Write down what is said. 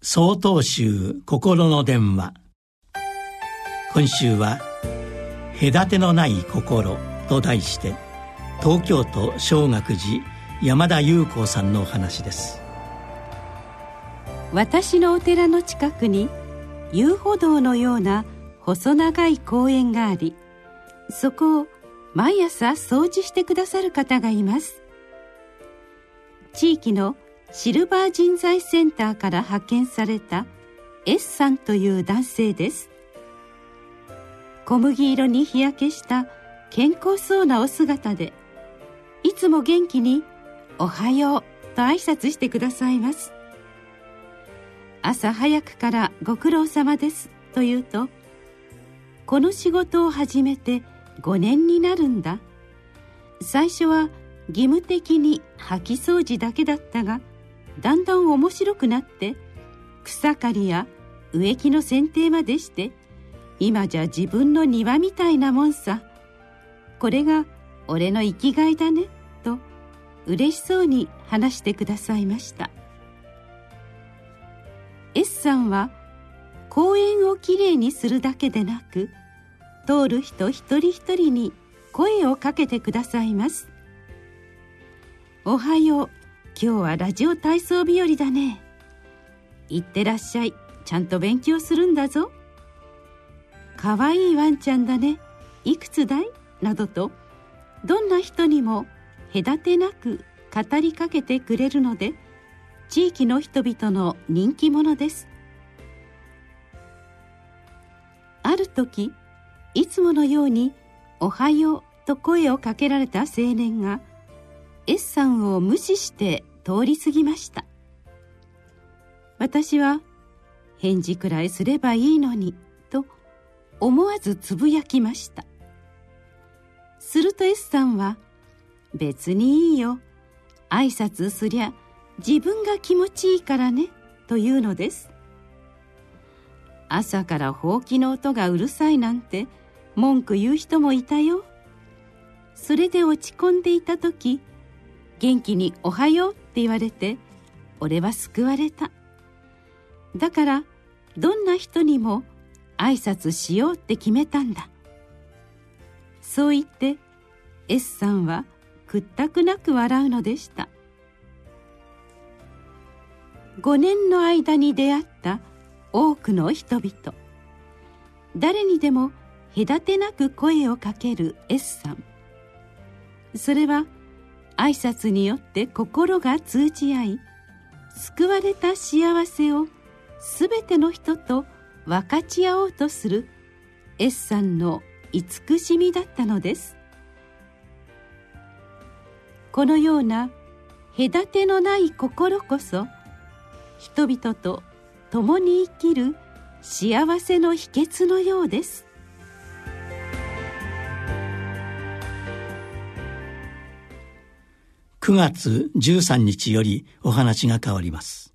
総統集心の電話。今週は「隔てのない心」と題して東京都小学寺山田裕子さんのお話です。私のお寺の近くに遊歩道のような細長い公園がありそこを毎朝掃除してくださる方がいます。地域のシルバー人材センターから派遣された S さんという男性です。小麦色に日焼けした健康そうなお姿でいつも元気に「おはよう」と挨拶してくださいます。朝早くからご苦労様ですと言うとこの仕事を始めて5年になるんだ。最初は義務的に掃き掃除だけだったがだんだん面白くなって草刈りや植木の剪定までして今じゃ自分の庭みたいなもんさ。これが俺の生きがいだねと嬉しそうに話してくださいました。S さんは公園をきれいにするだけでなく通る人一人一人に声をかけてくださいます。おはよう。今日はラジオ体操日和だね。いってらっしゃい。ちゃんと勉強するんだぞ。かわいいワンちゃんだね。いくつだい？などと。どんな人にも隔てなく語りかけてくれるので地域の人々の人気者です。ある時いつものように「おはよう」と声をかけられた青年が S さんを無視して通り過ぎました。私は返事くらいすればいいのにと思わずつぶやきました。すると S さんは別にいいよ。挨拶すりゃ自分が気持ちいいからねというのです。朝からほうきの音がうるさいなんて文句言う人もいたよ。それで落ち込んでいた時元気に「おはよう」って言われて俺は救われた。だからどんな人にも挨拶しようって決めたんだ。そう言って S さんは屈託なく笑うのでした。5年の間に出会った多くの人々。誰にでも隔てなく声をかける S さん。それは挨拶によって心が通じ合い救われた幸せをすべての人と分かち合おうとする S さんの慈しみだったのです。このような隔てのない心こそ人々と共に生きる幸せの秘訣のようです。9月13日よりお話が変わります。